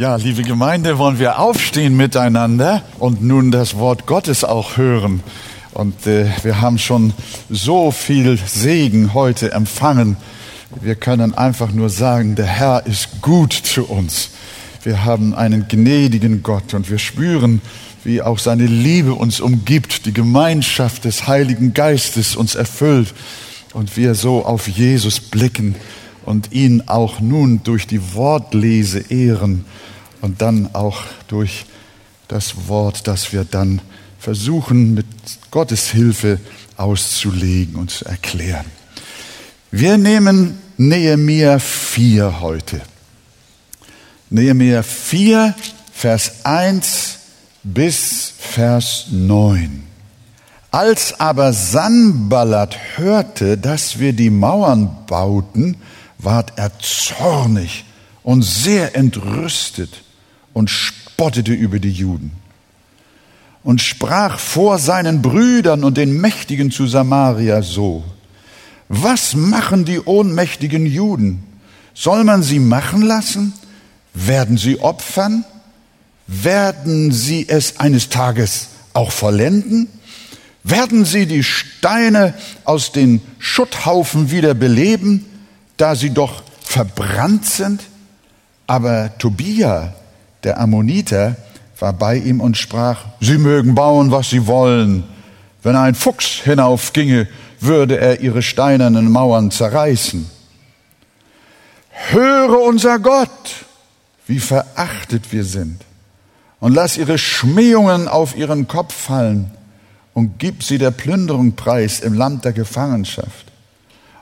Ja, liebe Gemeinde, wollen wir aufstehen miteinander und nun das Wort Gottes auch hören. Und äh, wir haben schon so viel Segen heute empfangen. Wir können einfach nur sagen, der Herr ist gut zu uns. Wir haben einen gnädigen Gott und wir spüren, wie auch seine Liebe uns umgibt, die Gemeinschaft des Heiligen Geistes uns erfüllt und wir so auf Jesus blicken und ihn auch nun durch die Wortlese ehren und dann auch durch das Wort, das wir dann versuchen mit Gottes Hilfe auszulegen und zu erklären. Wir nehmen Nehemiah 4 heute. Nehemiah 4, Vers 1 bis Vers 9. Als aber Sanballat hörte, dass wir die Mauern bauten, ward er zornig und sehr entrüstet und spottete über die Juden und sprach vor seinen Brüdern und den Mächtigen zu Samaria so, was machen die ohnmächtigen Juden? Soll man sie machen lassen? Werden sie opfern? Werden sie es eines Tages auch vollenden? Werden sie die Steine aus den Schutthaufen wieder beleben, da sie doch verbrannt sind? Aber Tobia, der Ammoniter, war bei ihm und sprach, Sie mögen bauen, was Sie wollen. Wenn ein Fuchs hinaufginge, würde er ihre steinernen Mauern zerreißen. Höre unser Gott, wie verachtet wir sind, und lass ihre Schmähungen auf ihren Kopf fallen und gib sie der Plünderung preis im Land der Gefangenschaft.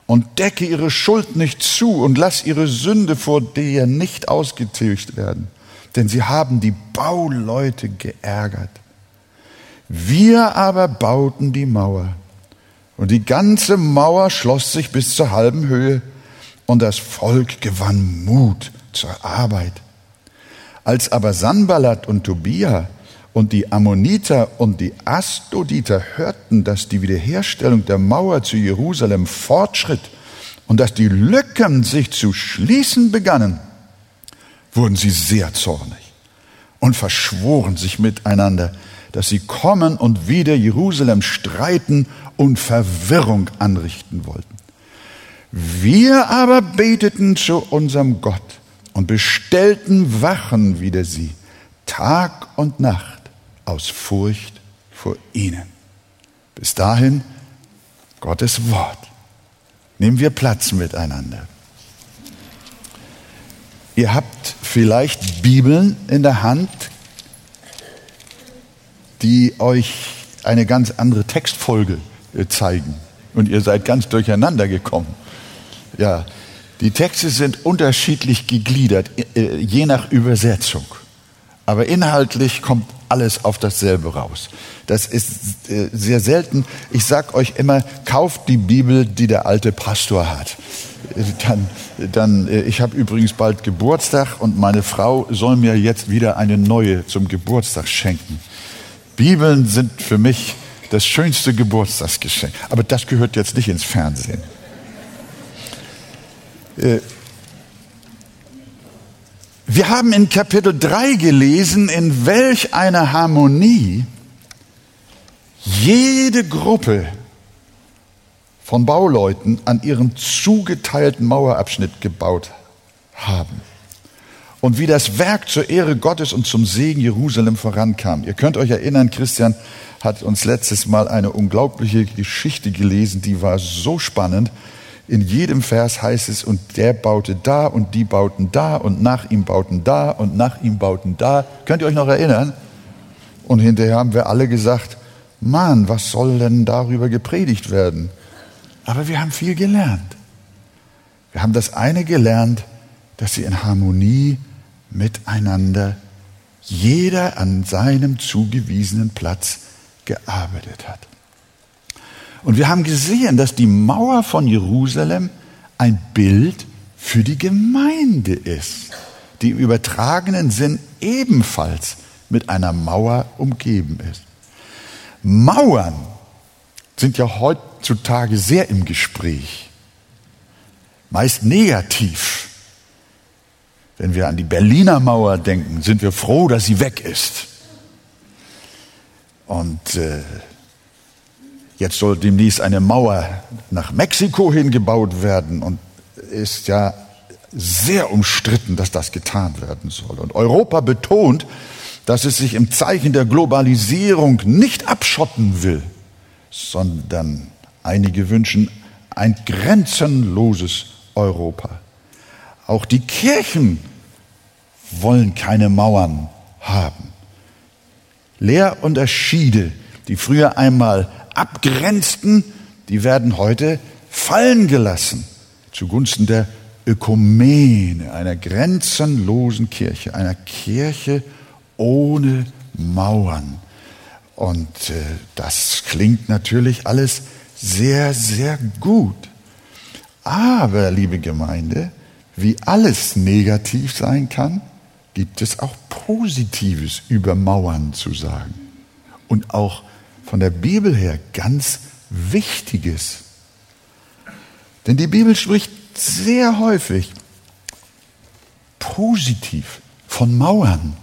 Und decke ihre Schuld nicht zu und lass ihre Sünde vor dir nicht ausgetilgt werden denn sie haben die Bauleute geärgert. Wir aber bauten die Mauer, und die ganze Mauer schloss sich bis zur halben Höhe, und das Volk gewann Mut zur Arbeit. Als aber Sanballat und Tobia und die Ammoniter und die Astoditer hörten, dass die Wiederherstellung der Mauer zu Jerusalem fortschritt und dass die Lücken sich zu schließen begannen, wurden sie sehr zornig und verschworen sich miteinander, dass sie kommen und wieder Jerusalem streiten und Verwirrung anrichten wollten. Wir aber beteten zu unserem Gott und bestellten Wachen wider sie, Tag und Nacht, aus Furcht vor ihnen. Bis dahin Gottes Wort. Nehmen wir Platz miteinander. Ihr habt vielleicht Bibeln in der Hand, die euch eine ganz andere Textfolge äh, zeigen. Und ihr seid ganz durcheinander gekommen. Ja, die Texte sind unterschiedlich gegliedert, äh, je nach Übersetzung. Aber inhaltlich kommt alles auf dasselbe raus. Das ist äh, sehr selten. Ich sag euch immer, kauft die Bibel, die der alte Pastor hat dann, dann äh, ich habe übrigens bald Geburtstag und meine Frau soll mir jetzt wieder eine neue zum Geburtstag schenken. Bibeln sind für mich das schönste Geburtstagsgeschenk. Aber das gehört jetzt nicht ins Fernsehen. Äh, wir haben in Kapitel 3 gelesen, in welch einer Harmonie jede Gruppe von Bauleuten an ihrem zugeteilten Mauerabschnitt gebaut haben. Und wie das Werk zur Ehre Gottes und zum Segen Jerusalem vorankam. Ihr könnt euch erinnern, Christian hat uns letztes Mal eine unglaubliche Geschichte gelesen, die war so spannend. In jedem Vers heißt es, und der baute da und die bauten da und nach ihm bauten da und nach ihm bauten da. Könnt ihr euch noch erinnern? Und hinterher haben wir alle gesagt, Mann, was soll denn darüber gepredigt werden? Aber wir haben viel gelernt. Wir haben das eine gelernt, dass sie in Harmonie miteinander jeder an seinem zugewiesenen Platz gearbeitet hat. Und wir haben gesehen, dass die Mauer von Jerusalem ein Bild für die Gemeinde ist, die im übertragenen Sinn ebenfalls mit einer Mauer umgeben ist. Mauern sind ja heutzutage sehr im Gespräch, meist negativ. Wenn wir an die Berliner Mauer denken, sind wir froh, dass sie weg ist. Und äh, jetzt soll demnächst eine Mauer nach Mexiko hingebaut werden und ist ja sehr umstritten, dass das getan werden soll. Und Europa betont, dass es sich im Zeichen der Globalisierung nicht abschotten will, sondern einige wünschen ein grenzenloses Europa. Auch die Kirchen wollen keine Mauern haben. Lehrunterschiede, die früher einmal abgrenzten, die werden heute fallen gelassen zugunsten der Ökumene, einer grenzenlosen Kirche, einer Kirche ohne Mauern. Und äh, das klingt natürlich alles sehr, sehr gut. Aber, liebe Gemeinde, wie alles negativ sein kann, gibt es auch Positives über Mauern zu sagen. Und auch von der Bibel her ganz Wichtiges. Denn die Bibel spricht sehr häufig positiv von Mauern,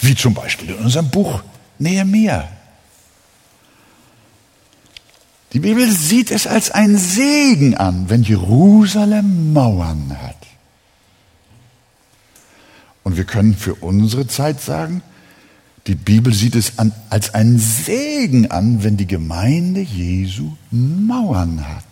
wie zum Beispiel in unserem Buch Nehemiah. Die Bibel sieht es als ein Segen an, wenn Jerusalem Mauern hat. Und wir können für unsere Zeit sagen, die Bibel sieht es an, als einen Segen an, wenn die Gemeinde Jesu Mauern hat.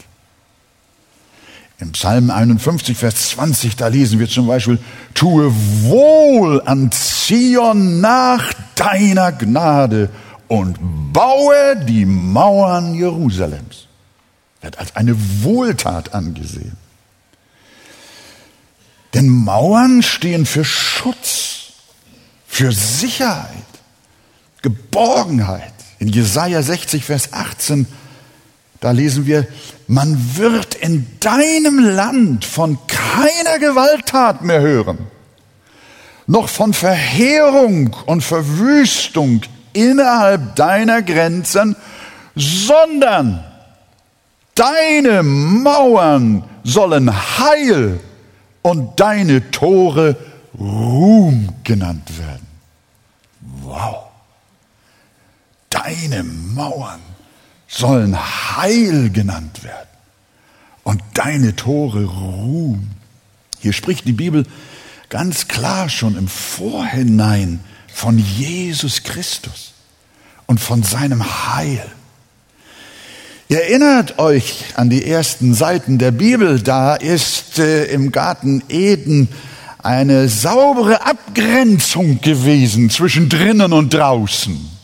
Im Psalm 51, Vers 20, da lesen wir zum Beispiel, tue wohl an Zion nach deiner Gnade und baue die Mauern Jerusalems. Wird als eine Wohltat angesehen. Denn Mauern stehen für Schutz, für Sicherheit, Geborgenheit. In Jesaja 60, Vers 18, da lesen wir, man wird in deinem Land von keiner Gewalttat mehr hören, noch von Verheerung und Verwüstung innerhalb deiner Grenzen, sondern deine Mauern sollen Heil und deine Tore Ruhm genannt werden. Wow. Deine Mauern sollen Heil genannt werden und deine Tore Ruhm. Hier spricht die Bibel ganz klar schon im Vorhinein von Jesus Christus und von seinem Heil. Erinnert euch an die ersten Seiten der Bibel, da ist äh, im Garten Eden eine saubere Abgrenzung gewesen zwischen drinnen und draußen.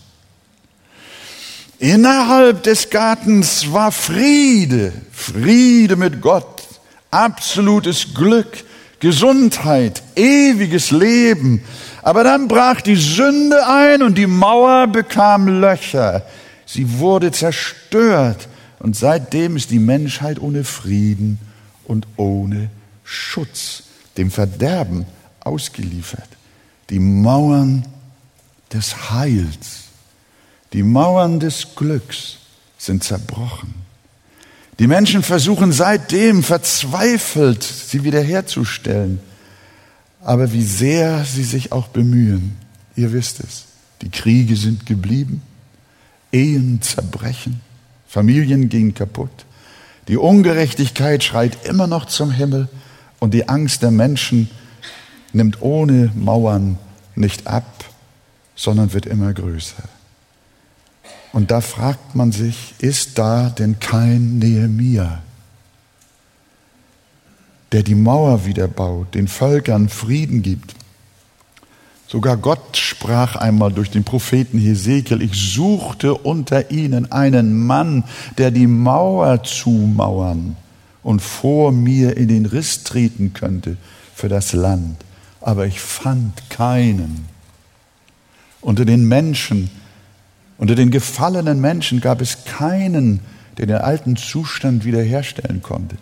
Innerhalb des Gartens war Friede, Friede mit Gott, absolutes Glück, Gesundheit, ewiges Leben. Aber dann brach die Sünde ein und die Mauer bekam Löcher. Sie wurde zerstört und seitdem ist die Menschheit ohne Frieden und ohne Schutz, dem Verderben ausgeliefert. Die Mauern des Heils, die Mauern des Glücks sind zerbrochen. Die Menschen versuchen seitdem verzweifelt, sie wiederherzustellen. Aber wie sehr sie sich auch bemühen, ihr wisst es, die Kriege sind geblieben, Ehen zerbrechen, Familien gehen kaputt, die Ungerechtigkeit schreit immer noch zum Himmel und die Angst der Menschen nimmt ohne Mauern nicht ab, sondern wird immer größer. Und da fragt man sich, ist da denn kein Nehemia, der die Mauer wieder baut, den Völkern Frieden gibt? Sogar Gott sprach einmal durch den Propheten Hesekiel, ich suchte unter ihnen einen Mann, der die Mauer zumauern und vor mir in den Riss treten könnte für das Land. Aber ich fand keinen. Unter den Menschen, unter den gefallenen Menschen gab es keinen, der den alten Zustand wiederherstellen konnte.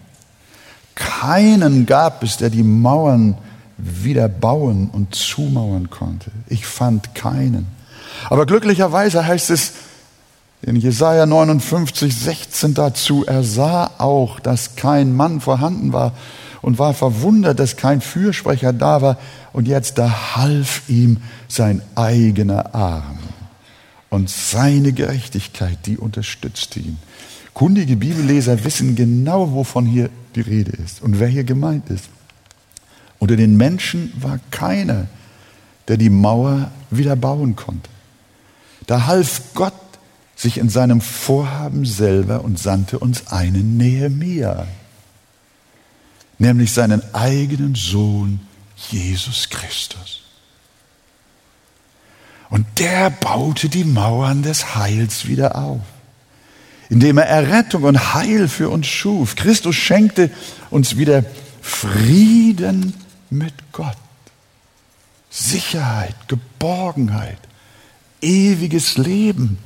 Keinen gab es, der die Mauern wieder bauen und zumauern konnte. Ich fand keinen. Aber glücklicherweise heißt es in Jesaja 59, 16 dazu, er sah auch, dass kein Mann vorhanden war und war verwundert, dass kein Fürsprecher da war. Und jetzt da half ihm sein eigener Arm. Und seine Gerechtigkeit, die unterstützte ihn. Kundige Bibelleser wissen genau, wovon hier die Rede ist und wer hier gemeint ist. Unter den Menschen war keiner, der die Mauer wieder bauen konnte. Da half Gott sich in seinem Vorhaben selber und sandte uns einen Nehemia, nämlich seinen eigenen Sohn Jesus Christus. Und der baute die Mauern des Heils wieder auf, indem er Errettung und Heil für uns schuf. Christus schenkte uns wieder Frieden mit Gott, Sicherheit, Geborgenheit, ewiges Leben.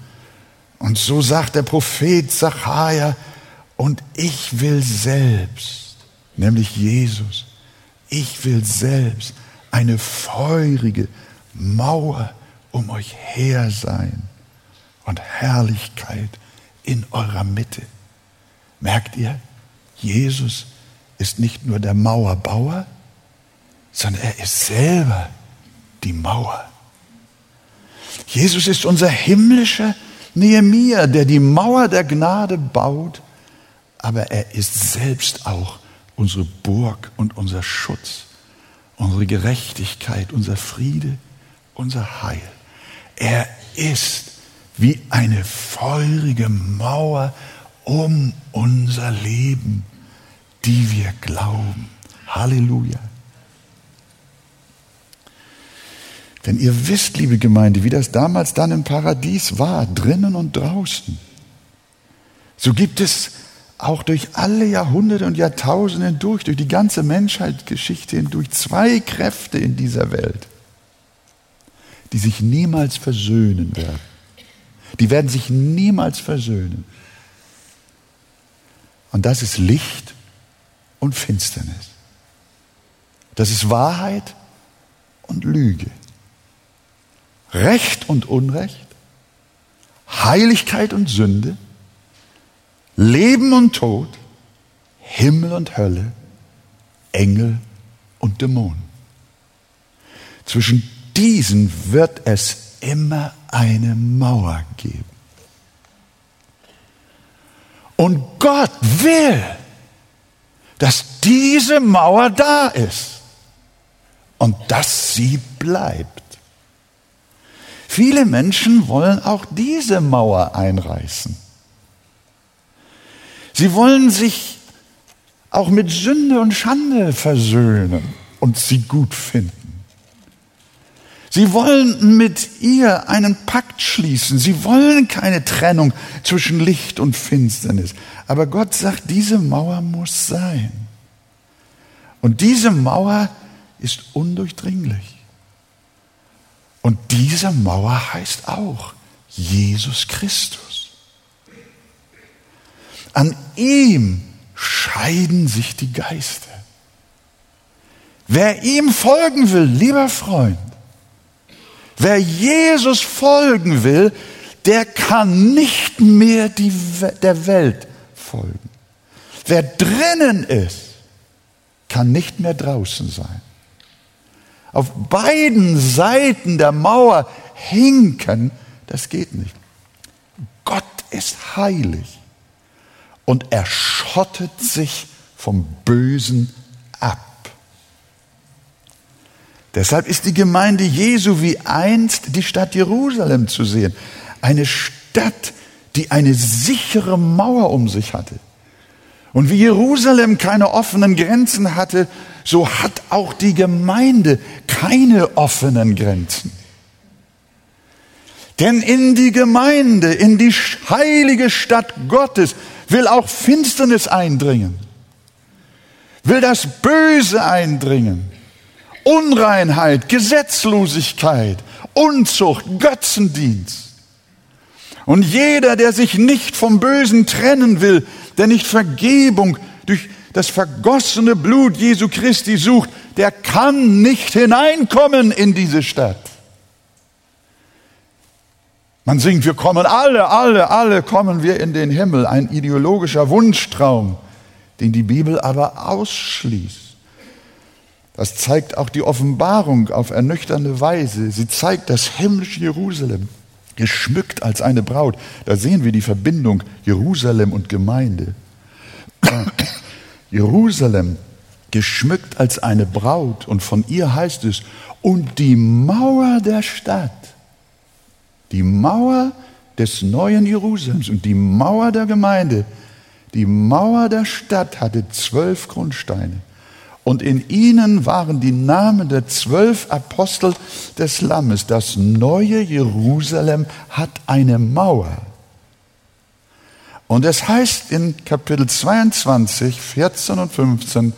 Und so sagt der Prophet Zachariah, und ich will selbst, nämlich Jesus, ich will selbst eine feurige Mauer um euch her sein und Herrlichkeit in eurer Mitte. Merkt ihr, Jesus ist nicht nur der Mauerbauer, sondern er ist selber die Mauer. Jesus ist unser himmlischer Nehemiah, der die Mauer der Gnade baut, aber er ist selbst auch unsere Burg und unser Schutz, unsere Gerechtigkeit, unser Friede, unser Heil. Er ist wie eine feurige Mauer um unser Leben, die wir glauben. Halleluja. Denn ihr wisst, liebe Gemeinde, wie das damals dann im Paradies war, drinnen und draußen. So gibt es auch durch alle Jahrhunderte und Jahrtausende hindurch, durch die ganze Menschheitsgeschichte hindurch, zwei Kräfte in dieser Welt, die sich niemals versöhnen werden. Die werden sich niemals versöhnen. Und das ist Licht und Finsternis. Das ist Wahrheit und Lüge. Recht und Unrecht, Heiligkeit und Sünde, Leben und Tod, Himmel und Hölle, Engel und Dämonen. Zwischen diesen wird es immer eine Mauer geben. Und Gott will, dass diese Mauer da ist und dass sie bleibt. Viele Menschen wollen auch diese Mauer einreißen. Sie wollen sich auch mit Sünde und Schande versöhnen und sie gut finden. Sie wollen mit ihr einen Pakt schließen. Sie wollen keine Trennung zwischen Licht und Finsternis. Aber Gott sagt, diese Mauer muss sein. Und diese Mauer ist undurchdringlich. Und diese Mauer heißt auch Jesus Christus. An ihm scheiden sich die Geister. Wer ihm folgen will, lieber Freund, wer Jesus folgen will, der kann nicht mehr die, der Welt folgen. Wer drinnen ist, kann nicht mehr draußen sein auf beiden Seiten der Mauer hinken, das geht nicht. Gott ist heilig und er schottet sich vom Bösen. Deshalb ist die Gemeinde Jesu wie einst die Stadt Jerusalem zu sehen. Eine Stadt, die eine sichere Mauer um sich hatte. Und wie Jerusalem keine offenen Grenzen hatte, so hat auch die Gemeinde keine offenen Grenzen. Denn in die Gemeinde, in die heilige Stadt Gottes will auch Finsternis eindringen, will das Böse eindringen, Unreinheit, Gesetzlosigkeit, Unzucht, Götzendienst. Und jeder, der sich nicht vom Bösen trennen will, der nicht Vergebung durch das vergossene Blut Jesu Christi sucht, der kann nicht hineinkommen in diese Stadt. Man singt, wir kommen alle, alle, alle kommen wir in den Himmel, ein ideologischer Wunschtraum, den die Bibel aber ausschließt. Das zeigt auch die Offenbarung auf ernüchternde Weise. Sie zeigt das himmlische Jerusalem, geschmückt als eine Braut. Da sehen wir die Verbindung Jerusalem und Gemeinde. Jerusalem, geschmückt als eine Braut. Und von ihr heißt es, und die Mauer der Stadt, die Mauer des neuen Jerusalems und die Mauer der Gemeinde, die Mauer der Stadt hatte zwölf Grundsteine. Und in ihnen waren die Namen der zwölf Apostel des Lammes. Das neue Jerusalem hat eine Mauer. Und es heißt in Kapitel 22, 14 und 15,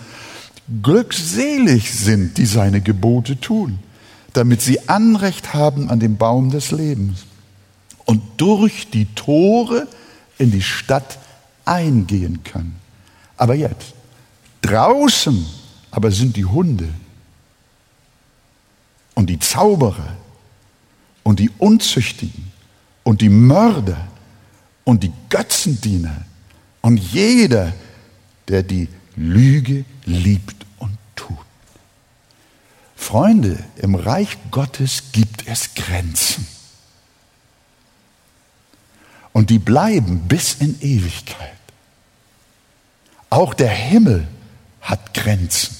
glückselig sind, die seine Gebote tun, damit sie Anrecht haben an dem Baum des Lebens und durch die Tore in die Stadt eingehen können. Aber jetzt, draußen aber sind die Hunde und die Zauberer und die Unzüchtigen und die Mörder und die Götzendiener und jeder, der die Lüge liebt und tut. Freunde, im Reich Gottes gibt es Grenzen. Und die bleiben bis in Ewigkeit. Auch der Himmel hat Grenzen.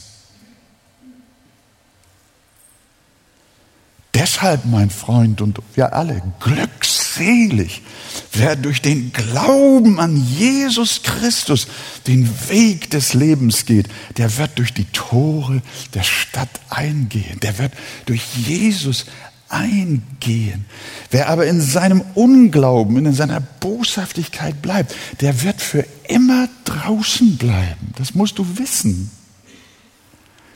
Deshalb, mein Freund und wir alle, glückselig, wer durch den Glauben an Jesus Christus den Weg des Lebens geht, der wird durch die Tore der Stadt eingehen, der wird durch Jesus eingehen. Wer aber in seinem Unglauben, in seiner Boshaftigkeit bleibt, der wird für immer draußen bleiben. Das musst du wissen.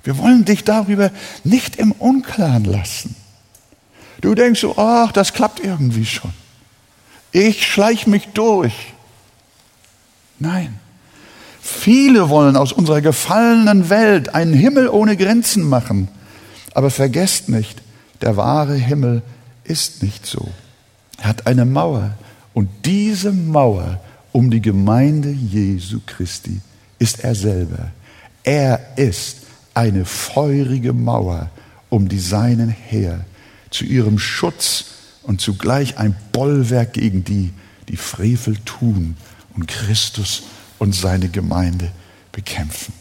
Wir wollen dich darüber nicht im Unklaren lassen. Du denkst so, ach, das klappt irgendwie schon. Ich schleich mich durch. Nein. Viele wollen aus unserer gefallenen Welt einen Himmel ohne Grenzen machen. Aber vergesst nicht, der wahre Himmel ist nicht so. Er hat eine Mauer. Und diese Mauer um die Gemeinde Jesu Christi ist er selber. Er ist eine feurige Mauer um die Seinen her, zu ihrem Schutz und zugleich ein Bollwerk gegen die, die Frevel tun und Christus und seine Gemeinde bekämpfen.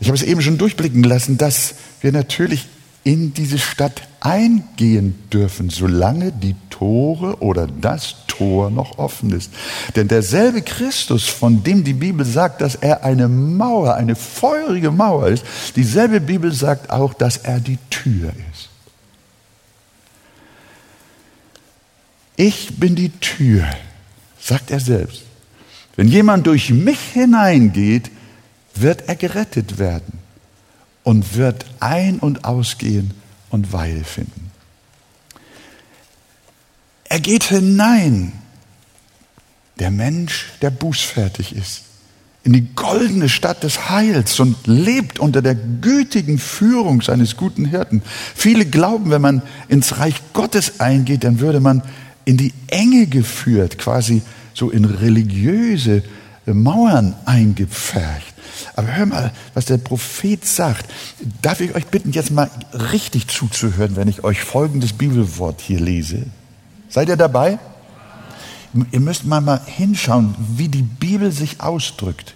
Ich habe es eben schon durchblicken lassen, dass wir natürlich in diese Stadt eingehen dürfen, solange die Tore oder das Tor noch offen ist. Denn derselbe Christus, von dem die Bibel sagt, dass er eine Mauer, eine feurige Mauer ist, dieselbe Bibel sagt auch, dass er die Tür ist. Ich bin die Tür, sagt er selbst. Wenn jemand durch mich hineingeht, wird er gerettet werden und wird ein- und ausgehen und Weile finden. Er geht hinein, der Mensch, der bußfertig ist, in die goldene Stadt des Heils und lebt unter der gütigen Führung seines guten Hirten. Viele glauben, wenn man ins Reich Gottes eingeht, dann würde man in die Enge geführt, quasi so in religiöse Mauern eingepfercht. Aber hör mal, was der Prophet sagt. Darf ich euch bitten, jetzt mal richtig zuzuhören, wenn ich euch folgendes Bibelwort hier lese? Seid ihr dabei? Ihr müsst mal, mal hinschauen, wie die Bibel sich ausdrückt.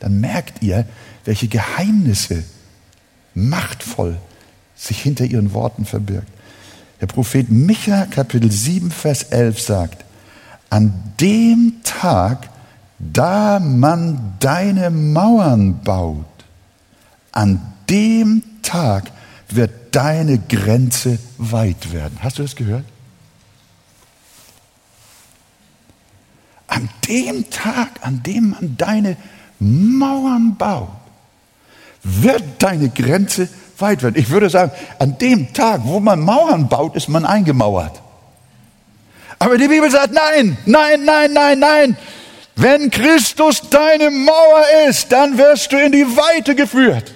Dann merkt ihr, welche Geheimnisse machtvoll sich hinter ihren Worten verbirgt. Der Prophet Micha Kapitel 7 Vers 11 sagt, an dem Tag da man deine Mauern baut, an dem Tag wird deine Grenze weit werden. Hast du das gehört? An dem Tag, an dem man deine Mauern baut, wird deine Grenze weit werden. Ich würde sagen, an dem Tag, wo man Mauern baut, ist man eingemauert. Aber die Bibel sagt, nein, nein, nein, nein, nein. Wenn Christus deine Mauer ist, dann wirst du in die Weite geführt.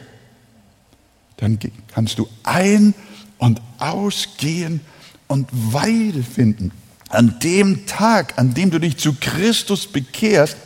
Dann kannst du ein- und ausgehen und Weide finden. An dem Tag, an dem du dich zu Christus bekehrst,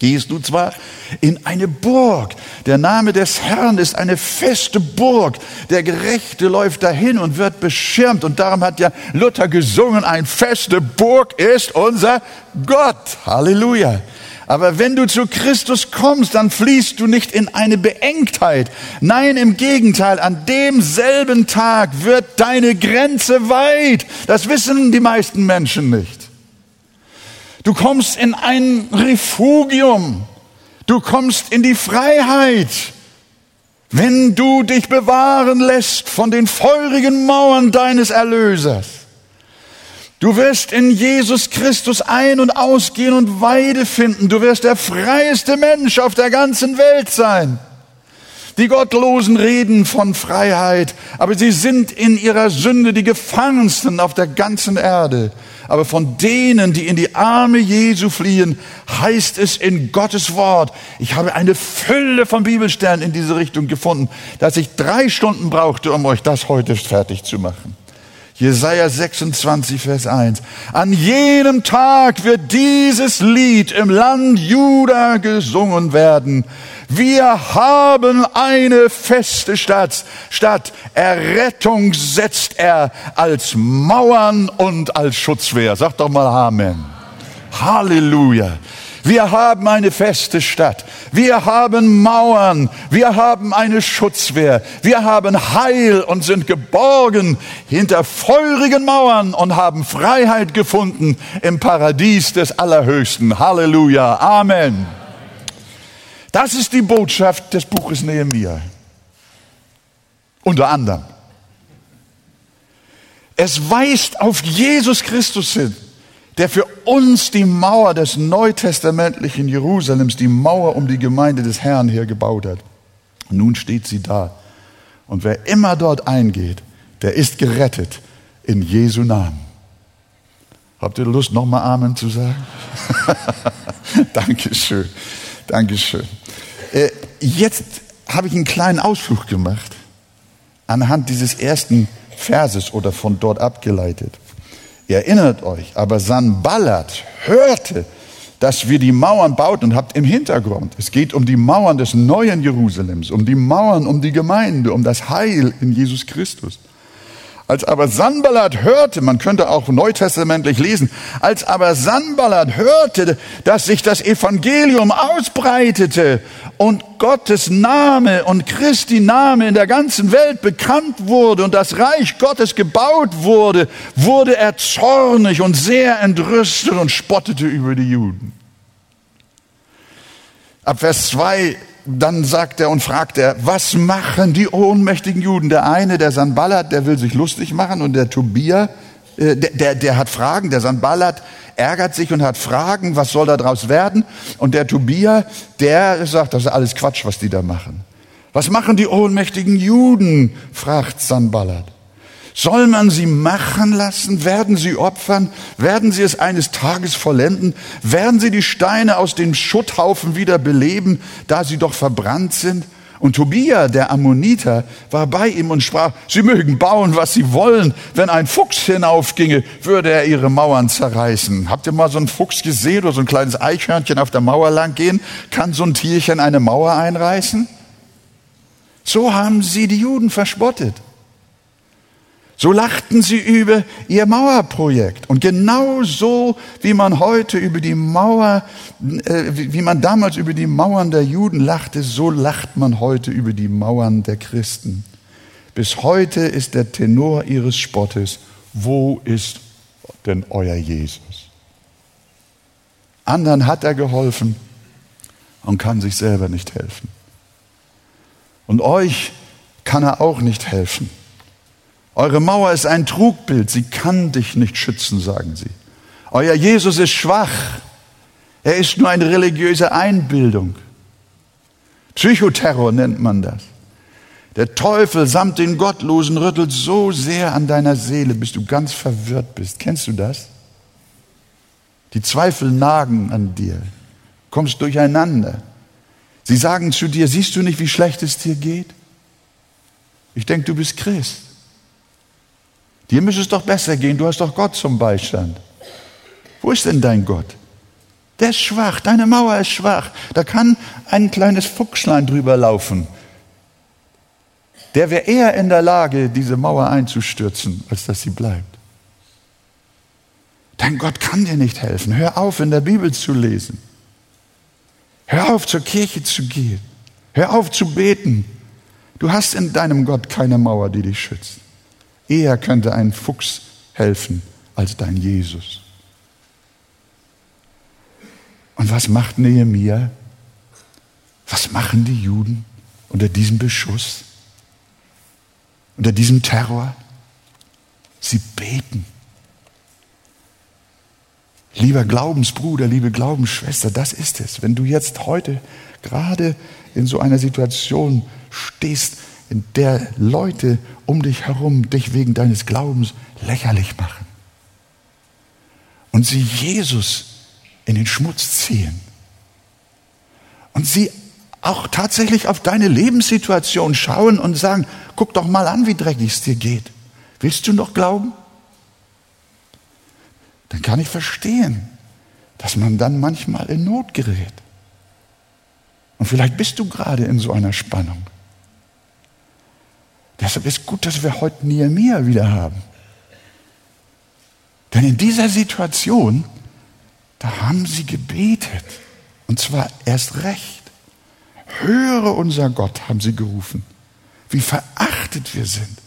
gehst du zwar in eine Burg. Der Name des Herrn ist eine feste Burg. Der Gerechte läuft dahin und wird beschirmt. Und darum hat ja Luther gesungen, ein feste Burg ist unser Gott. Halleluja. Aber wenn du zu Christus kommst, dann fließt du nicht in eine Beengtheit. Nein, im Gegenteil, an demselben Tag wird deine Grenze weit. Das wissen die meisten Menschen nicht. Du kommst in ein Refugium. Du kommst in die Freiheit, wenn du dich bewahren lässt von den feurigen Mauern deines Erlösers. Du wirst in Jesus Christus ein- und ausgehen und Weide finden. Du wirst der freieste Mensch auf der ganzen Welt sein. Die Gottlosen reden von Freiheit, aber sie sind in ihrer Sünde die Gefangensten auf der ganzen Erde. Aber von denen, die in die Arme Jesu fliehen, heißt es in Gottes Wort. Ich habe eine Fülle von Bibelsternen in diese Richtung gefunden, dass ich drei Stunden brauchte, um euch das heute fertig zu machen. Jesaja 26, Vers 1. An jenem Tag wird dieses Lied im Land Juda gesungen werden. Wir haben eine feste Stadt. Stadt Errettung setzt er als Mauern und als Schutzwehr. Sag doch mal Amen. Halleluja. Wir haben eine feste Stadt. Wir haben Mauern. Wir haben eine Schutzwehr. Wir haben Heil und sind geborgen hinter feurigen Mauern und haben Freiheit gefunden im Paradies des Allerhöchsten. Halleluja. Amen. Das ist die Botschaft des Buches Nehemiah. Unter anderem. Es weist auf Jesus Christus hin, der für uns die Mauer des neutestamentlichen Jerusalems, die Mauer um die Gemeinde des Herrn hier gebaut hat. Nun steht sie da. Und wer immer dort eingeht, der ist gerettet in Jesu Namen. Habt ihr Lust, nochmal Amen zu sagen? Dankeschön. Dankeschön. Äh, jetzt habe ich einen kleinen Ausflug gemacht anhand dieses ersten Verses oder von dort abgeleitet. Ihr erinnert euch, aber Sanballat hörte, dass wir die Mauern bauten und habt im Hintergrund, es geht um die Mauern des neuen Jerusalems, um die Mauern, um die Gemeinde, um das Heil in Jesus Christus. Als aber Sanballat hörte, man könnte auch neutestamentlich lesen, als aber Sanballat hörte, dass sich das Evangelium ausbreitete und Gottes Name und Christi Name in der ganzen Welt bekannt wurde und das Reich Gottes gebaut wurde, wurde er zornig und sehr entrüstet und spottete über die Juden. Ab Vers 2 dann sagt er und fragt er, was machen die ohnmächtigen Juden? Der eine, der Sanballat, der will sich lustig machen und der Tobia, äh, der, der, der hat Fragen. Der Sanballat ärgert sich und hat Fragen, was soll da draus werden? Und der Tobia, der sagt, das ist alles Quatsch, was die da machen. Was machen die ohnmächtigen Juden? fragt Sanballat. Soll man sie machen lassen? Werden sie opfern? Werden sie es eines Tages vollenden? Werden sie die Steine aus dem Schutthaufen wieder beleben, da sie doch verbrannt sind? Und Tobia, der Ammoniter, war bei ihm und sprach, sie mögen bauen, was sie wollen. Wenn ein Fuchs hinaufginge, würde er ihre Mauern zerreißen. Habt ihr mal so einen Fuchs gesehen oder so ein kleines Eichhörnchen auf der Mauer lang gehen? Kann so ein Tierchen eine Mauer einreißen? So haben sie die Juden verspottet. So lachten sie über ihr Mauerprojekt. Und genau so, wie man heute über die Mauer, äh, wie man damals über die Mauern der Juden lachte, so lacht man heute über die Mauern der Christen. Bis heute ist der Tenor ihres Spottes, wo ist denn euer Jesus? Anderen hat er geholfen und kann sich selber nicht helfen. Und euch kann er auch nicht helfen. Eure Mauer ist ein Trugbild, sie kann dich nicht schützen, sagen sie. Euer Jesus ist schwach, er ist nur eine religiöse Einbildung. Psychoterror nennt man das. Der Teufel samt den Gottlosen rüttelt so sehr an deiner Seele, bis du ganz verwirrt bist. Kennst du das? Die Zweifel nagen an dir, kommst durcheinander. Sie sagen zu dir, siehst du nicht, wie schlecht es dir geht? Ich denke, du bist Christ. Dir müsste es doch besser gehen, du hast doch Gott zum Beistand. Wo ist denn dein Gott? Der ist schwach, deine Mauer ist schwach. Da kann ein kleines Fuchslein drüber laufen. Der wäre eher in der Lage, diese Mauer einzustürzen, als dass sie bleibt. Dein Gott kann dir nicht helfen. Hör auf, in der Bibel zu lesen. Hör auf, zur Kirche zu gehen. Hör auf zu beten. Du hast in deinem Gott keine Mauer, die dich schützt. Eher könnte ein Fuchs helfen als dein Jesus. Und was macht Nehemia? Was machen die Juden unter diesem Beschuss? Unter diesem Terror? Sie beten. Lieber Glaubensbruder, liebe Glaubensschwester, das ist es. Wenn du jetzt heute gerade in so einer Situation stehst, in der Leute um dich herum dich wegen deines Glaubens lächerlich machen und sie Jesus in den Schmutz ziehen und sie auch tatsächlich auf deine Lebenssituation schauen und sagen, guck doch mal an, wie dreckig es dir geht. Willst du noch glauben? Dann kann ich verstehen, dass man dann manchmal in Not gerät. Und vielleicht bist du gerade in so einer Spannung. Deshalb ist gut, dass wir heute Nehemiah wieder haben. Denn in dieser Situation, da haben sie gebetet. Und zwar erst recht. Höre unser Gott, haben sie gerufen. Wie verachtet wir sind.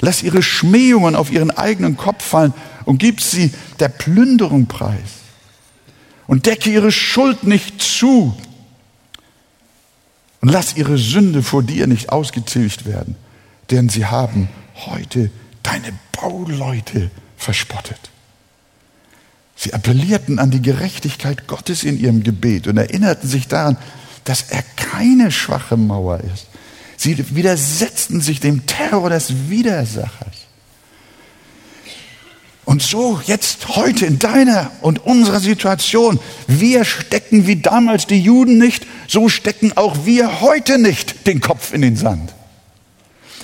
Lass ihre Schmähungen auf ihren eigenen Kopf fallen und gib sie der Plünderung preis. Und decke ihre Schuld nicht zu, und lass ihre Sünde vor dir nicht ausgetilgt werden, denn sie haben heute deine Bauleute verspottet. Sie appellierten an die Gerechtigkeit Gottes in ihrem Gebet und erinnerten sich daran, dass er keine schwache Mauer ist. Sie widersetzten sich dem Terror des Widersachers. Und so jetzt heute in deiner und unserer Situation, wir stecken wie damals die Juden nicht, so stecken auch wir heute nicht den Kopf in den Sand.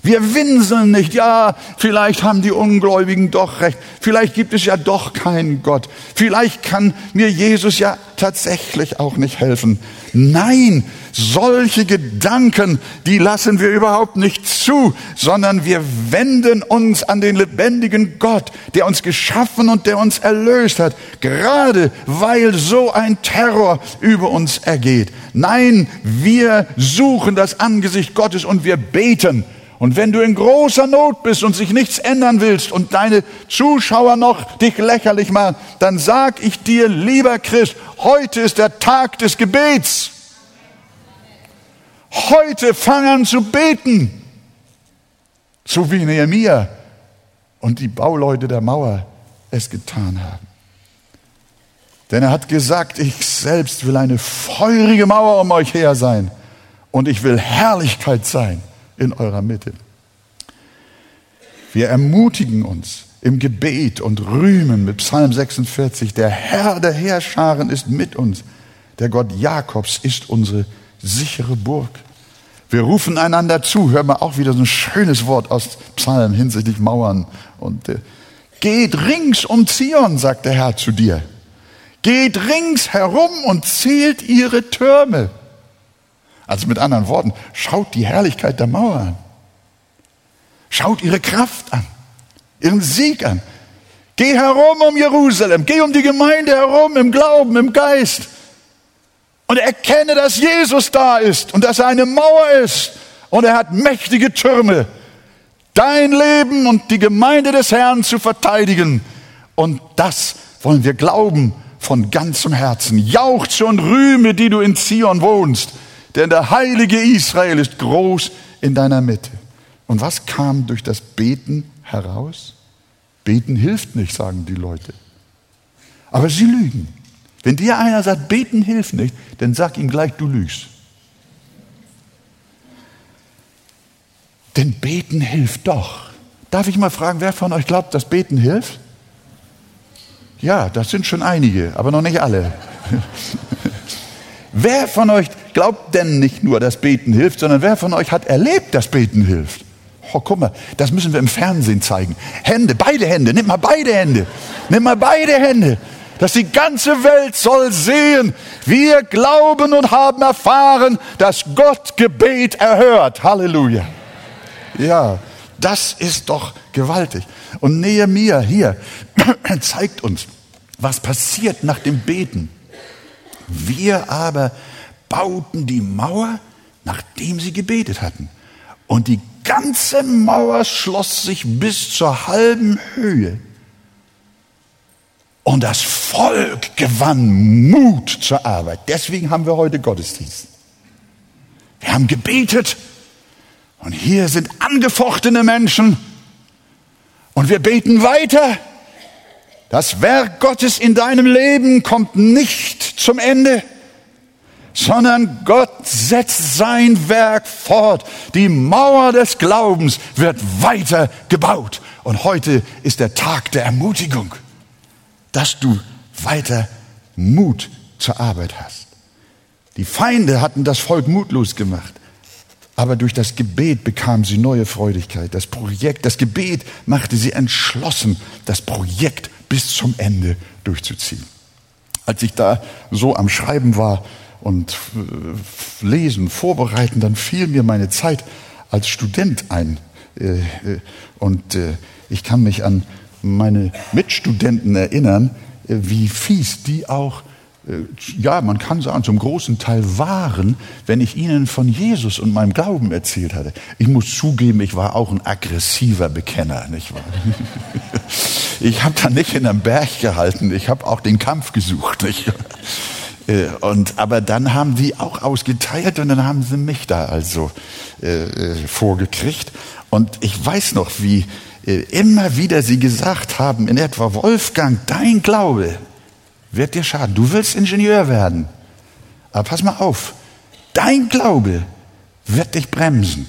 Wir winseln nicht, ja, vielleicht haben die Ungläubigen doch recht, vielleicht gibt es ja doch keinen Gott, vielleicht kann mir Jesus ja tatsächlich auch nicht helfen. Nein, solche Gedanken, die lassen wir überhaupt nicht zu, sondern wir wenden uns an den lebendigen Gott, der uns geschaffen und der uns erlöst hat, gerade weil so ein Terror über uns ergeht. Nein, wir suchen das Angesicht Gottes und wir beten und wenn du in großer Not bist und sich nichts ändern willst und deine Zuschauer noch dich lächerlich machen, dann sag ich dir, lieber Christ, heute ist der Tag des Gebets. Heute fang an zu beten. So wie Nehemiah und die Bauleute der Mauer es getan haben. Denn er hat gesagt, ich selbst will eine feurige Mauer um euch her sein und ich will Herrlichkeit sein in eurer Mitte. Wir ermutigen uns im Gebet und rühmen mit Psalm 46, der Herr der Heerscharen ist mit uns, der Gott Jakobs ist unsere sichere Burg. Wir rufen einander zu, hören wir auch wieder so ein schönes Wort aus Psalm hinsichtlich Mauern. Und äh, geht rings um Zion, sagt der Herr zu dir. Geht rings herum und zählt ihre Türme. Also mit anderen Worten, schaut die Herrlichkeit der Mauer an. Schaut ihre Kraft an, ihren Sieg an. Geh herum um Jerusalem, geh um die Gemeinde herum im Glauben, im Geist und erkenne, dass Jesus da ist und dass er eine Mauer ist und er hat mächtige Türme, dein Leben und die Gemeinde des Herrn zu verteidigen. Und das wollen wir glauben von ganzem Herzen. Jauchze und rühme, die du in Zion wohnst denn der Heilige Israel ist groß in deiner Mitte. Und was kam durch das Beten heraus? Beten hilft nicht, sagen die Leute. Aber sie lügen. Wenn dir einer sagt, beten hilft nicht, dann sag ihm gleich, du lügst. Denn beten hilft doch. Darf ich mal fragen, wer von euch glaubt, dass beten hilft? Ja, das sind schon einige, aber noch nicht alle. wer von euch glaubt denn nicht nur, dass Beten hilft, sondern wer von euch hat erlebt, dass Beten hilft? Oh, guck mal, das müssen wir im Fernsehen zeigen. Hände, beide Hände, nimm mal beide Hände. Nimm mal beide Hände. dass die ganze Welt soll sehen, wir glauben und haben erfahren, dass Gott Gebet erhört. Halleluja. Ja, das ist doch gewaltig. Und Nehemiah hier zeigt uns, was passiert nach dem Beten. Wir aber bauten die Mauer, nachdem sie gebetet hatten. Und die ganze Mauer schloss sich bis zur halben Höhe. Und das Volk gewann Mut zur Arbeit. Deswegen haben wir heute Gottesdienst. Wir haben gebetet und hier sind angefochtene Menschen und wir beten weiter. Das Werk Gottes in deinem Leben kommt nicht zum Ende sondern Gott setzt sein Werk fort. Die Mauer des Glaubens wird weiter gebaut. Und heute ist der Tag der Ermutigung, dass du weiter Mut zur Arbeit hast. Die Feinde hatten das Volk mutlos gemacht. Aber durch das Gebet bekamen sie neue Freudigkeit. Das Projekt, das Gebet machte sie entschlossen, das Projekt bis zum Ende durchzuziehen. Als ich da so am Schreiben war, und äh, lesen, vorbereiten, dann fiel mir meine Zeit als Student ein. Äh, äh, und ich kann mich an meine Mitstudenten erinnern, wie fies die auch, ja, man kann sagen, zum großen Teil waren, wenn ich ihnen von Jesus und meinem Glauben erzählt hatte. Ich muss zugeben, ich war auch ein aggressiver Bekenner, nicht wahr? Ich habe da nicht in einem Berg gehalten, ich habe auch den Kampf gesucht, nicht? Äh, und, aber dann haben die auch ausgeteilt und dann haben sie mich da also äh, äh, vorgekriegt. Und ich weiß noch, wie äh, immer wieder sie gesagt haben, in etwa, Wolfgang, dein Glaube wird dir schaden. Du willst Ingenieur werden. Aber pass mal auf, dein Glaube wird dich bremsen.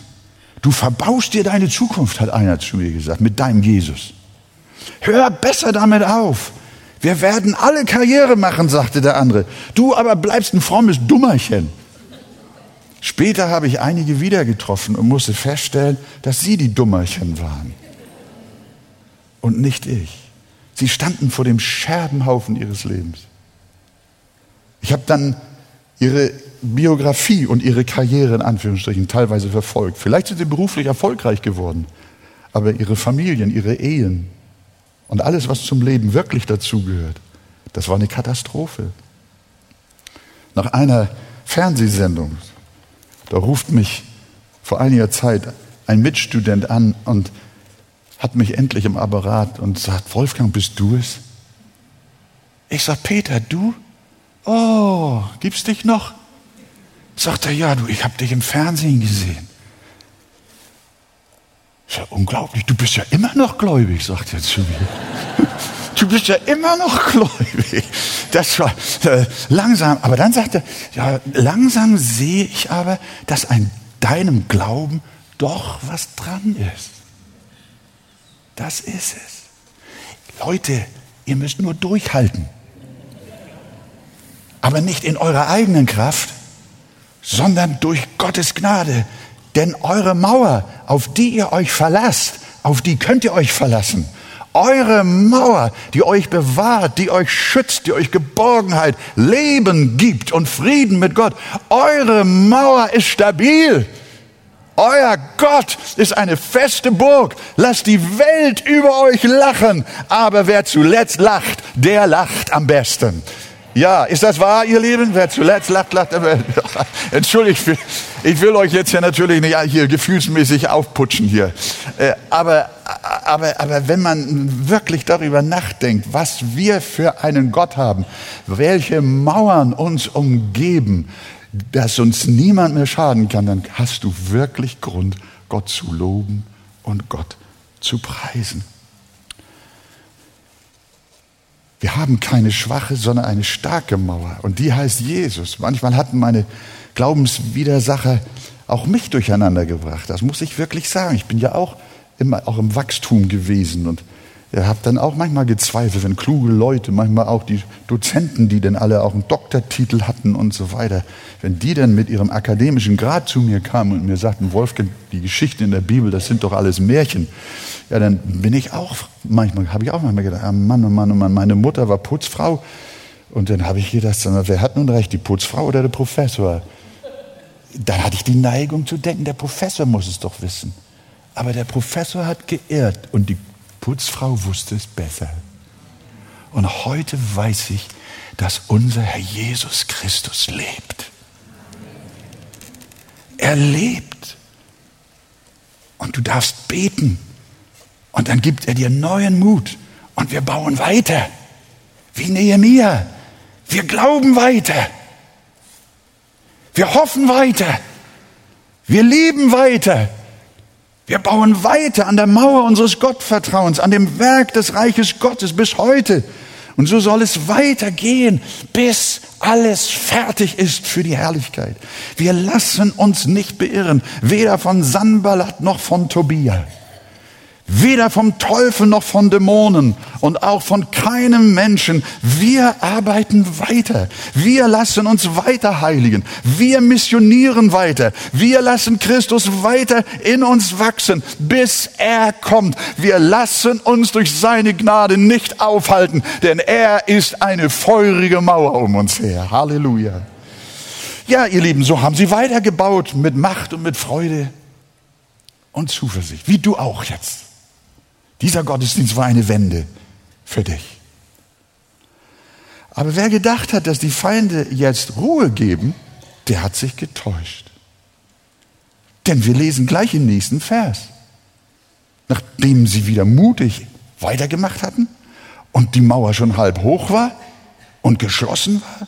Du verbaust dir deine Zukunft, hat einer zu mir gesagt, mit deinem Jesus. Hör besser damit auf. Wir werden alle Karriere machen, sagte der andere. Du aber bleibst ein frommes Dummerchen. Später habe ich einige wieder getroffen und musste feststellen, dass sie die Dummerchen waren und nicht ich. Sie standen vor dem Scherbenhaufen ihres Lebens. Ich habe dann ihre Biografie und ihre Karriere in Anführungsstrichen teilweise verfolgt. Vielleicht sind sie beruflich erfolgreich geworden, aber ihre Familien, ihre Ehen, und alles, was zum Leben wirklich dazugehört, das war eine Katastrophe. Nach einer Fernsehsendung, da ruft mich vor einiger Zeit ein Mitstudent an und hat mich endlich im Apparat und sagt, Wolfgang, bist du es? Ich sag, Peter, du? Oh, gibt's dich noch? Sagt er, ja, du, ich habe dich im Fernsehen gesehen. Ist ja unglaublich, du bist ja immer noch gläubig, sagt er zu mir. Du bist ja immer noch gläubig. Das war äh, langsam, aber dann sagt er, ja, langsam sehe ich aber, dass an deinem Glauben doch was dran ist. Das ist es. Leute, ihr müsst nur durchhalten. Aber nicht in eurer eigenen Kraft, sondern durch Gottes Gnade. Denn eure Mauer, auf die ihr euch verlasst, auf die könnt ihr euch verlassen. Eure Mauer, die euch bewahrt, die euch schützt, die euch Geborgenheit, Leben gibt und Frieden mit Gott. Eure Mauer ist stabil. Euer Gott ist eine feste Burg. Lasst die Welt über euch lachen. Aber wer zuletzt lacht, der lacht am besten. Ja, ist das wahr, ihr Lieben? Wer zuletzt lacht, lacht. Entschuldigt, ich will euch jetzt ja natürlich nicht hier gefühlsmäßig aufputschen hier. Äh, aber, aber, aber wenn man wirklich darüber nachdenkt, was wir für einen Gott haben, welche Mauern uns umgeben, dass uns niemand mehr schaden kann, dann hast du wirklich Grund, Gott zu loben und Gott zu preisen. Wir haben keine schwache, sondern eine starke Mauer. Und die heißt Jesus. Manchmal hatten meine Glaubenswidersacher auch mich durcheinander gebracht. Das muss ich wirklich sagen. Ich bin ja auch immer auch im Wachstum gewesen und Ihr habt dann auch manchmal gezweifelt, wenn kluge Leute, manchmal auch die Dozenten, die dann alle auch einen Doktortitel hatten und so weiter, wenn die dann mit ihrem akademischen Grad zu mir kamen und mir sagten, Wolfgang, die Geschichten in der Bibel, das sind doch alles Märchen. Ja, dann bin ich auch, manchmal habe ich auch manchmal gedacht, ah Mann, oh Mann, oh Mann, meine Mutter war Putzfrau. Und dann habe ich gedacht, wer hat nun recht, die Putzfrau oder der Professor? Dann hatte ich die Neigung zu denken, der Professor muss es doch wissen. Aber der Professor hat geirrt und die Putzfrau wusste es besser. Und heute weiß ich, dass unser Herr Jesus Christus lebt. Er lebt. Und du darfst beten. Und dann gibt er dir neuen Mut. Und wir bauen weiter. Wie Nehemiah. Wir glauben weiter. Wir hoffen weiter. Wir lieben weiter. Wir bauen weiter an der Mauer unseres Gottvertrauens, an dem Werk des Reiches Gottes bis heute. Und so soll es weitergehen, bis alles fertig ist für die Herrlichkeit. Wir lassen uns nicht beirren, weder von Sanballat noch von Tobia. Weder vom Teufel noch von Dämonen und auch von keinem Menschen. Wir arbeiten weiter. Wir lassen uns weiter heiligen. Wir missionieren weiter. Wir lassen Christus weiter in uns wachsen, bis er kommt. Wir lassen uns durch seine Gnade nicht aufhalten, denn er ist eine feurige Mauer um uns her. Halleluja. Ja, ihr Lieben, so haben sie weitergebaut mit Macht und mit Freude und Zuversicht, wie du auch jetzt. Dieser Gottesdienst war eine Wende für dich. Aber wer gedacht hat, dass die Feinde jetzt Ruhe geben, der hat sich getäuscht. Denn wir lesen gleich im nächsten Vers. Nachdem sie wieder mutig weitergemacht hatten und die Mauer schon halb hoch war und geschlossen war,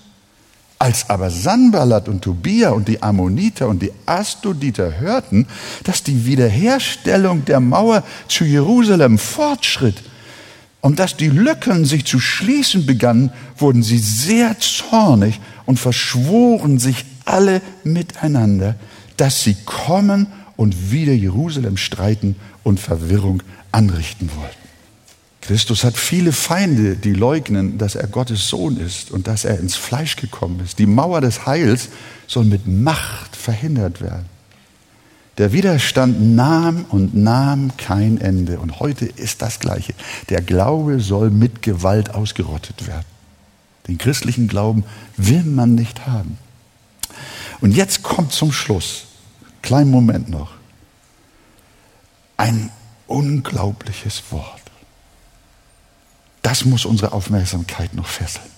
als aber Sanballat und Tobia und die Ammoniter und die Astoditer hörten, dass die Wiederherstellung der Mauer zu Jerusalem fortschritt und dass die Lücken sich zu schließen begannen, wurden sie sehr zornig und verschworen sich alle miteinander, dass sie kommen und wieder Jerusalem streiten und Verwirrung anrichten wollten. Christus hat viele Feinde, die leugnen, dass er Gottes Sohn ist und dass er ins Fleisch gekommen ist. Die Mauer des Heils soll mit Macht verhindert werden. Der Widerstand nahm und nahm kein Ende. Und heute ist das Gleiche. Der Glaube soll mit Gewalt ausgerottet werden. Den christlichen Glauben will man nicht haben. Und jetzt kommt zum Schluss, kleinen Moment noch, ein unglaubliches Wort. Das muss unsere Aufmerksamkeit noch fesseln.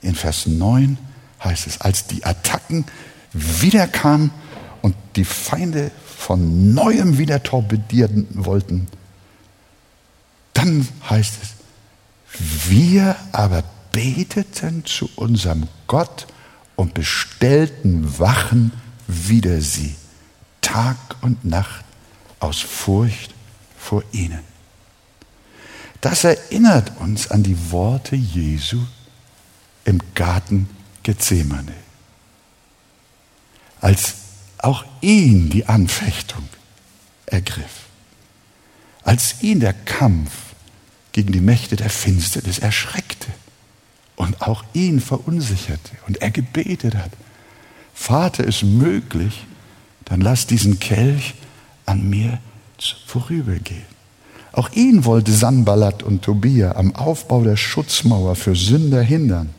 In Vers 9 heißt es, als die Attacken wieder kamen und die Feinde von neuem wieder torpedieren wollten, dann heißt es, wir aber beteten zu unserem Gott und bestellten Wachen wider sie, Tag und Nacht aus Furcht vor ihnen. Das erinnert uns an die Worte Jesu im Garten Gethsemane. Als auch ihn die Anfechtung ergriff. Als ihn der Kampf gegen die Mächte der Finsternis erschreckte und auch ihn verunsicherte und er gebetet hat, Vater, ist möglich, dann lass diesen Kelch an mir vorübergehen. Auch ihn wollte Sanballat und Tobia am Aufbau der Schutzmauer für Sünder hindern.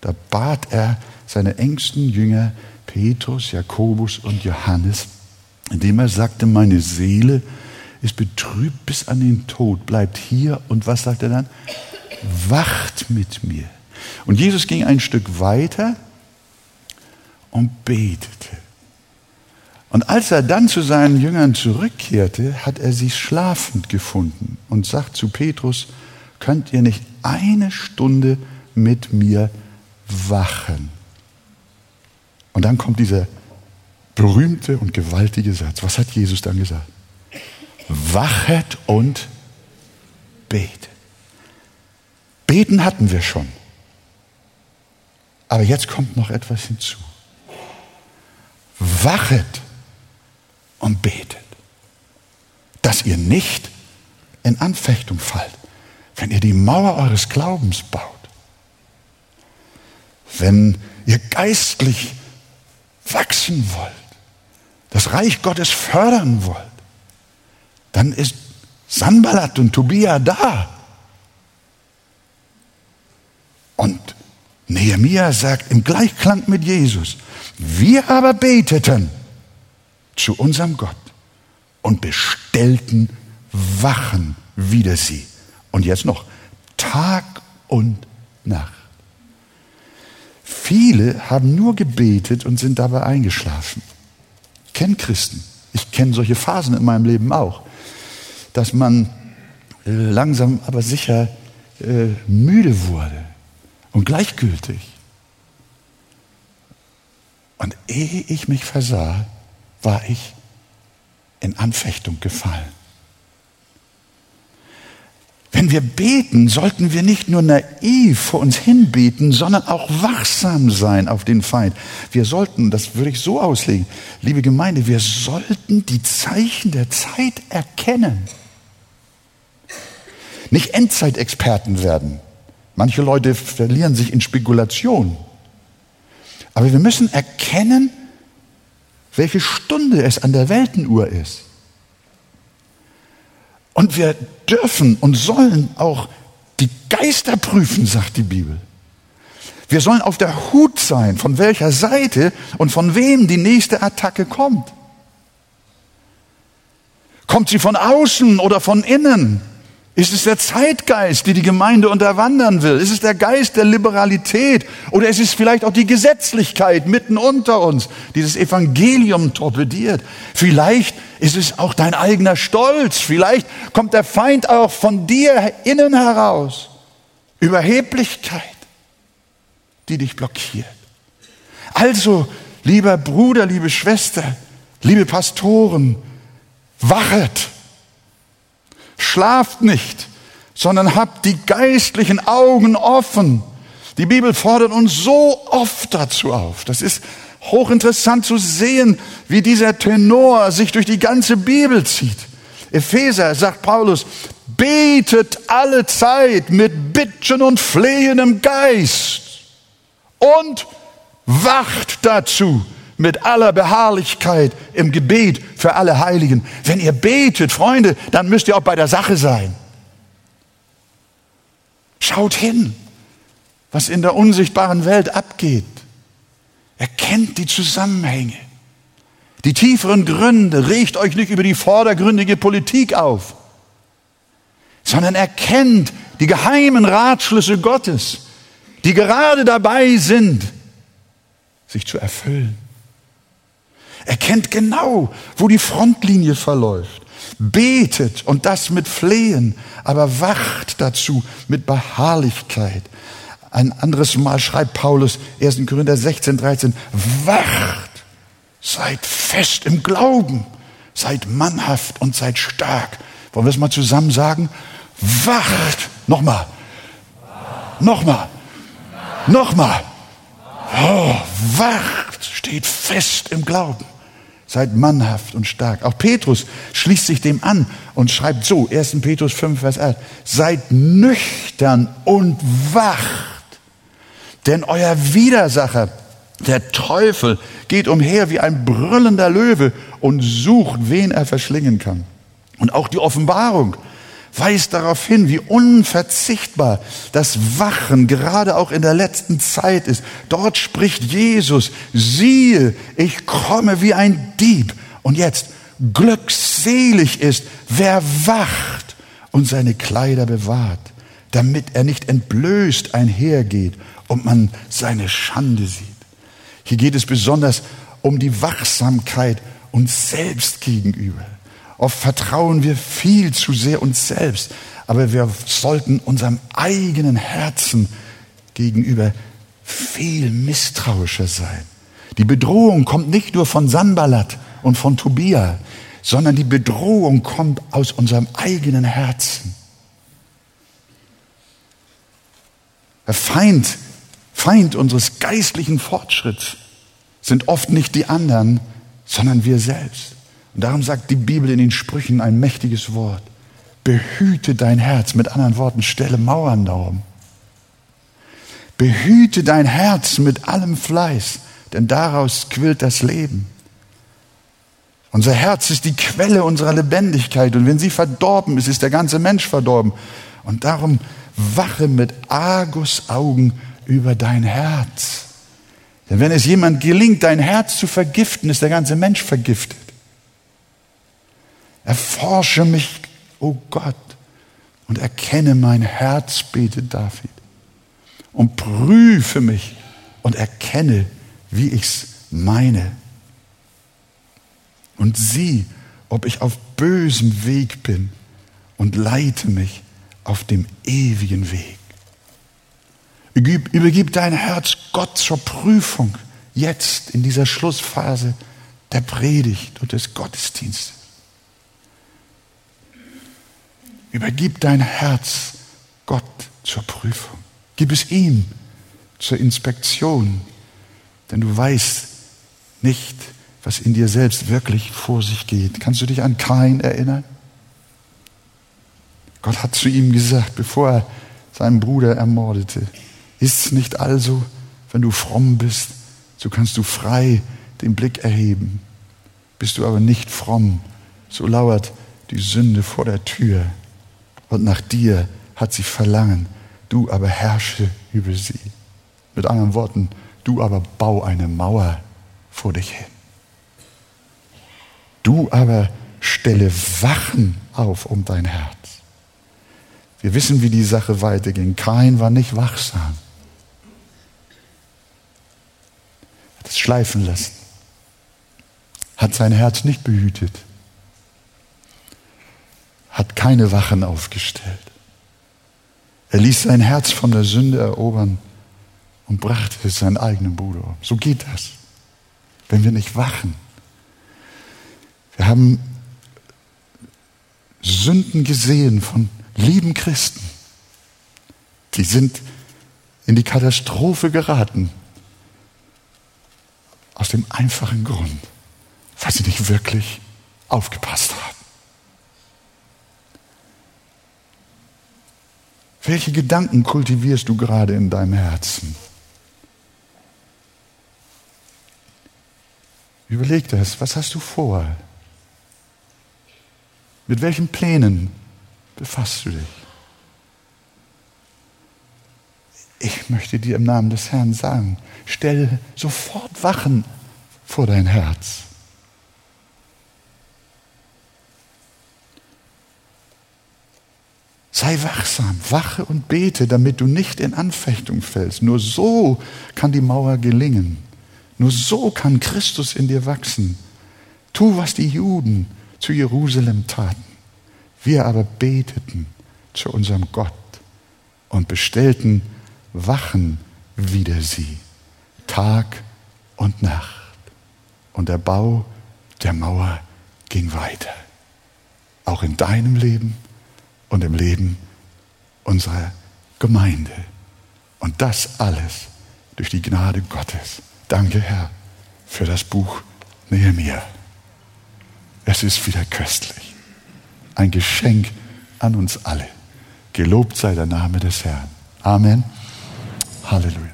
Da bat er seine engsten Jünger Petrus, Jakobus und Johannes, indem er sagte, meine Seele ist betrübt bis an den Tod, bleibt hier und was sagt er dann? Wacht mit mir. Und Jesus ging ein Stück weiter und betete. Und als er dann zu seinen Jüngern zurückkehrte, hat er sie schlafend gefunden und sagt zu Petrus, könnt ihr nicht eine Stunde mit mir wachen? Und dann kommt dieser berühmte und gewaltige Satz. Was hat Jesus dann gesagt? Wachet und betet. Beten hatten wir schon. Aber jetzt kommt noch etwas hinzu. Wachet und betet, dass ihr nicht in Anfechtung fallt, wenn ihr die Mauer eures Glaubens baut, wenn ihr geistlich wachsen wollt, das Reich Gottes fördern wollt, dann ist Sanballat und Tobia da. Und Nehemiah sagt im Gleichklang mit Jesus, wir aber beteten zu unserem Gott und bestellten Wachen wider sie. Und jetzt noch Tag und Nacht. Viele haben nur gebetet und sind dabei eingeschlafen. Ich kenne Christen. Ich kenne solche Phasen in meinem Leben auch, dass man äh, langsam aber sicher äh, müde wurde und gleichgültig. Und ehe ich mich versah, war ich in Anfechtung gefallen. Wenn wir beten, sollten wir nicht nur naiv vor uns hinbeten, sondern auch wachsam sein auf den Feind. Wir sollten, das würde ich so auslegen, liebe Gemeinde, wir sollten die Zeichen der Zeit erkennen. Nicht Endzeitexperten werden. Manche Leute verlieren sich in Spekulation. Aber wir müssen erkennen, welche Stunde es an der Weltenuhr ist. Und wir dürfen und sollen auch die Geister prüfen, sagt die Bibel. Wir sollen auf der Hut sein, von welcher Seite und von wem die nächste Attacke kommt. Kommt sie von außen oder von innen? Ist es der Zeitgeist, die die Gemeinde unterwandern will? Ist es der Geist der Liberalität? Oder ist es vielleicht auch die Gesetzlichkeit mitten unter uns, die das Evangelium torpediert? Vielleicht ist es auch dein eigener Stolz. Vielleicht kommt der Feind auch von dir innen heraus. Überheblichkeit, die dich blockiert. Also, lieber Bruder, liebe Schwester, liebe Pastoren, wachet Schlaft nicht, sondern habt die geistlichen Augen offen. Die Bibel fordert uns so oft dazu auf. Das ist hochinteressant zu sehen, wie dieser Tenor sich durch die ganze Bibel zieht. Epheser sagt Paulus, betet alle Zeit mit Bitten und Flehendem Geist und wacht dazu mit aller Beharrlichkeit im Gebet für alle Heiligen. Wenn ihr betet, Freunde, dann müsst ihr auch bei der Sache sein. Schaut hin, was in der unsichtbaren Welt abgeht. Erkennt die Zusammenhänge. Die tieferen Gründe, regt euch nicht über die vordergründige Politik auf, sondern erkennt die geheimen Ratschlüsse Gottes, die gerade dabei sind, sich zu erfüllen. Er kennt genau, wo die Frontlinie verläuft. Betet und das mit Flehen, aber wacht dazu mit Beharrlichkeit. Ein anderes Mal schreibt Paulus, 1. Korinther 16, 13, wacht, seid fest im Glauben, seid mannhaft und seid stark. Wollen wir es mal zusammen sagen? Wacht. Nochmal. Nochmal. Nochmal. Oh, wacht, steht fest im Glauben. Seid mannhaft und stark. Auch Petrus schließt sich dem an und schreibt so, 1. Petrus 5, Vers 8, seid nüchtern und wacht, denn euer Widersacher, der Teufel, geht umher wie ein brüllender Löwe und sucht, wen er verschlingen kann. Und auch die Offenbarung weist darauf hin, wie unverzichtbar das Wachen gerade auch in der letzten Zeit ist. Dort spricht Jesus, siehe, ich komme wie ein Dieb. Und jetzt, glückselig ist, wer wacht und seine Kleider bewahrt, damit er nicht entblößt einhergeht und man seine Schande sieht. Hier geht es besonders um die Wachsamkeit uns selbst gegenüber. Oft vertrauen wir viel zu sehr uns selbst, aber wir sollten unserem eigenen Herzen gegenüber viel misstrauischer sein. Die Bedrohung kommt nicht nur von Sanballat und von Tobia, sondern die Bedrohung kommt aus unserem eigenen Herzen. Der Feind, Feind unseres geistlichen Fortschritts sind oft nicht die anderen, sondern wir selbst. Und darum sagt die Bibel in den Sprüchen ein mächtiges Wort. behüte dein Herz. Mit anderen Worten, stelle Mauern darum. Behüte dein Herz mit allem Fleiß, denn daraus quillt das Leben. Unser Herz ist die Quelle unserer Lebendigkeit und wenn sie verdorben ist, ist der ganze Mensch verdorben. Und darum wache mit Argusaugen über dein Herz. Denn wenn es jemand gelingt, dein Herz zu vergiften, ist der ganze Mensch vergiftet. Erforsche mich, o oh Gott, und erkenne mein Herz, betet David. Und prüfe mich und erkenne, wie ich's meine. Und sieh, ob ich auf bösem Weg bin und leite mich auf dem ewigen Weg. Übergib dein Herz Gott zur Prüfung, jetzt in dieser Schlussphase der Predigt und des Gottesdienstes. Übergib dein Herz Gott zur Prüfung. Gib es ihm zur Inspektion, denn du weißt nicht, was in dir selbst wirklich vor sich geht. Kannst du dich an Kain erinnern? Gott hat zu ihm gesagt, bevor er seinen Bruder ermordete, ist es nicht also, wenn du fromm bist, so kannst du frei den Blick erheben. Bist du aber nicht fromm, so lauert die Sünde vor der Tür und nach dir hat sie Verlangen, du aber herrsche über sie. Mit anderen Worten, du aber bau eine Mauer vor dich hin. Du aber stelle Wachen auf um dein Herz. Wir wissen, wie die Sache weiterging. Kain war nicht wachsam. Hat es schleifen lassen. Hat sein Herz nicht behütet. Hat keine Wachen aufgestellt. Er ließ sein Herz von der Sünde erobern und brachte es seinen eigenen Bruder um. So geht das, wenn wir nicht wachen. Wir haben Sünden gesehen von lieben Christen. Die sind in die Katastrophe geraten. Aus dem einfachen Grund, weil sie nicht wirklich aufgepasst haben. Welche Gedanken kultivierst du gerade in deinem Herzen? Überleg das, was hast du vor? Mit welchen Plänen befasst du dich? Ich möchte dir im Namen des Herrn sagen, stell sofort Wachen vor dein Herz. Sei wachsam, wache und bete, damit du nicht in Anfechtung fällst. Nur so kann die Mauer gelingen. Nur so kann Christus in dir wachsen. Tu, was die Juden zu Jerusalem taten. Wir aber beteten zu unserem Gott und bestellten Wachen wider sie, Tag und Nacht. Und der Bau der Mauer ging weiter. Auch in deinem Leben und im Leben unserer Gemeinde. Und das alles durch die Gnade Gottes. Danke, Herr, für das Buch Nehemiah. Es ist wieder köstlich. Ein Geschenk an uns alle. Gelobt sei der Name des Herrn. Amen. Halleluja.